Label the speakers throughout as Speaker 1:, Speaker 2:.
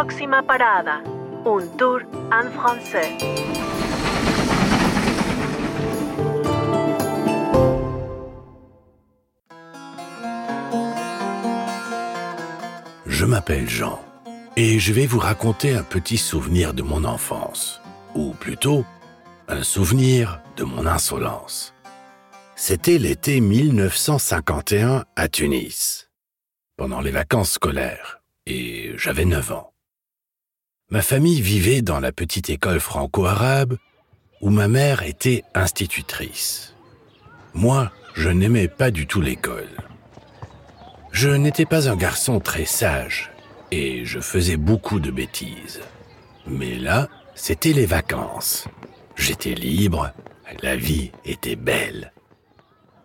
Speaker 1: Próxima parada, un tour en français.
Speaker 2: Je m'appelle Jean et je vais vous raconter un petit souvenir de mon enfance, ou plutôt un souvenir de mon insolence. C'était l'été 1951 à Tunis, pendant les vacances scolaires, et j'avais 9 ans. Ma famille vivait dans la petite école franco-arabe où ma mère était institutrice. Moi, je n'aimais pas du tout l'école. Je n'étais pas un garçon très sage et je faisais beaucoup de bêtises. Mais là, c'était les vacances. J'étais libre, la vie était belle.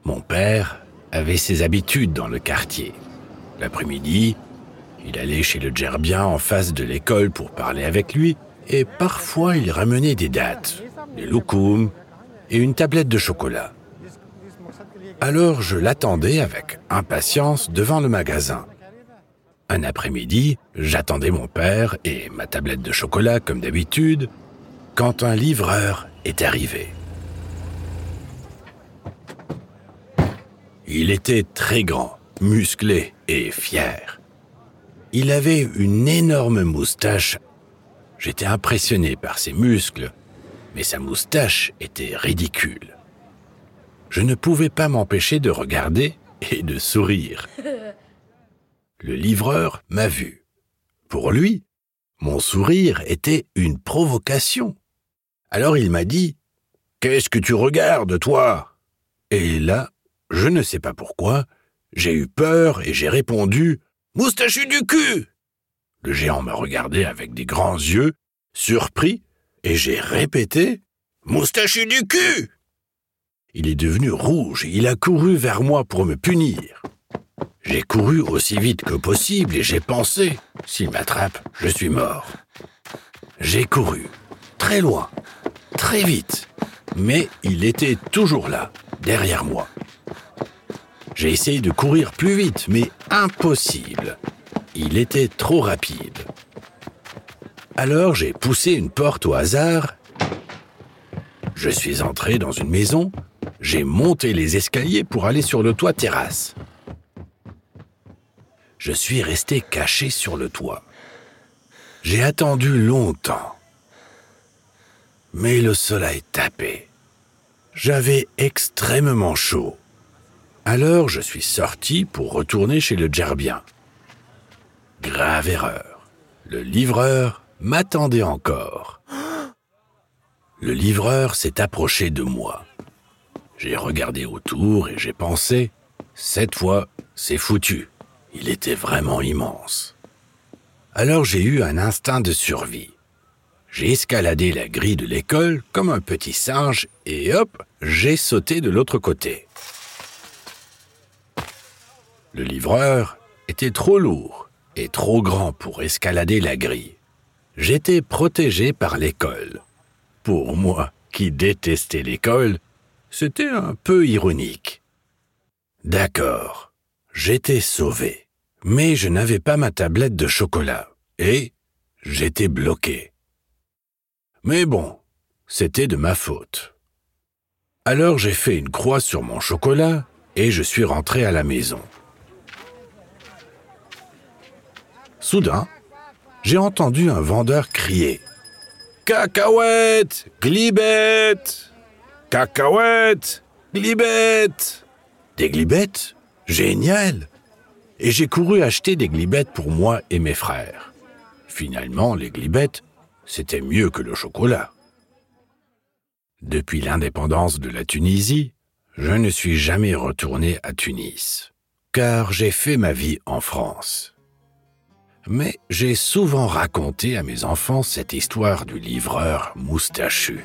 Speaker 2: Mon père avait ses habitudes dans le quartier. L'après-midi, il allait chez le gerbien en face de l'école pour parler avec lui, et parfois il ramenait des dates, des loukoums et une tablette de chocolat. Alors je l'attendais avec impatience devant le magasin. Un après-midi, j'attendais mon père et ma tablette de chocolat comme d'habitude, quand un livreur est arrivé. Il était très grand, musclé et fier. Il avait une énorme moustache. J'étais impressionné par ses muscles, mais sa moustache était ridicule. Je ne pouvais pas m'empêcher de regarder et de sourire. Le livreur m'a vu. Pour lui, mon sourire était une provocation. Alors il m'a dit Qu'est-ce que tu regardes, toi? Et là, je ne sais pas pourquoi, j'ai eu peur et j'ai répondu Moustachu du cul Le géant m'a regardé avec des grands yeux, surpris, et j'ai répété Moustachu du cul Il est devenu rouge et il a couru vers moi pour me punir. J'ai couru aussi vite que possible et j'ai pensé S'il m'attrape, je suis mort. J'ai couru, très loin, très vite, mais il était toujours là, derrière moi. J'ai essayé de courir plus vite, mais impossible. Il était trop rapide. Alors j'ai poussé une porte au hasard. Je suis entré dans une maison. J'ai monté les escaliers pour aller sur le toit terrasse. Je suis resté caché sur le toit. J'ai attendu longtemps. Mais le soleil tapait. J'avais extrêmement chaud. Alors je suis sorti pour retourner chez le gerbien. Grave erreur. Le livreur m'attendait encore. Le livreur s'est approché de moi. J'ai regardé autour et j'ai pensé, cette fois, c'est foutu. Il était vraiment immense. Alors j'ai eu un instinct de survie. J'ai escaladé la grille de l'école comme un petit singe et hop, j'ai sauté de l'autre côté. Le livreur était trop lourd et trop grand pour escalader la grille. J'étais protégé par l'école. Pour moi, qui détestais l'école, c'était un peu ironique. D'accord, j'étais sauvé, mais je n'avais pas ma tablette de chocolat et j'étais bloqué. Mais bon, c'était de ma faute. Alors j'ai fait une croix sur mon chocolat et je suis rentré à la maison. Soudain, j'ai entendu un vendeur crier. Cacahuètes, glibettes. Cacahuètes, glibettes. Des glibettes? Génial. Et j'ai couru acheter des glibettes pour moi et mes frères. Finalement, les glibettes, c'était mieux que le chocolat. Depuis l'indépendance de la Tunisie, je ne suis jamais retourné à Tunis, car j'ai fait ma vie en France mais j'ai souvent raconté à mes enfants cette histoire du livreur moustachu.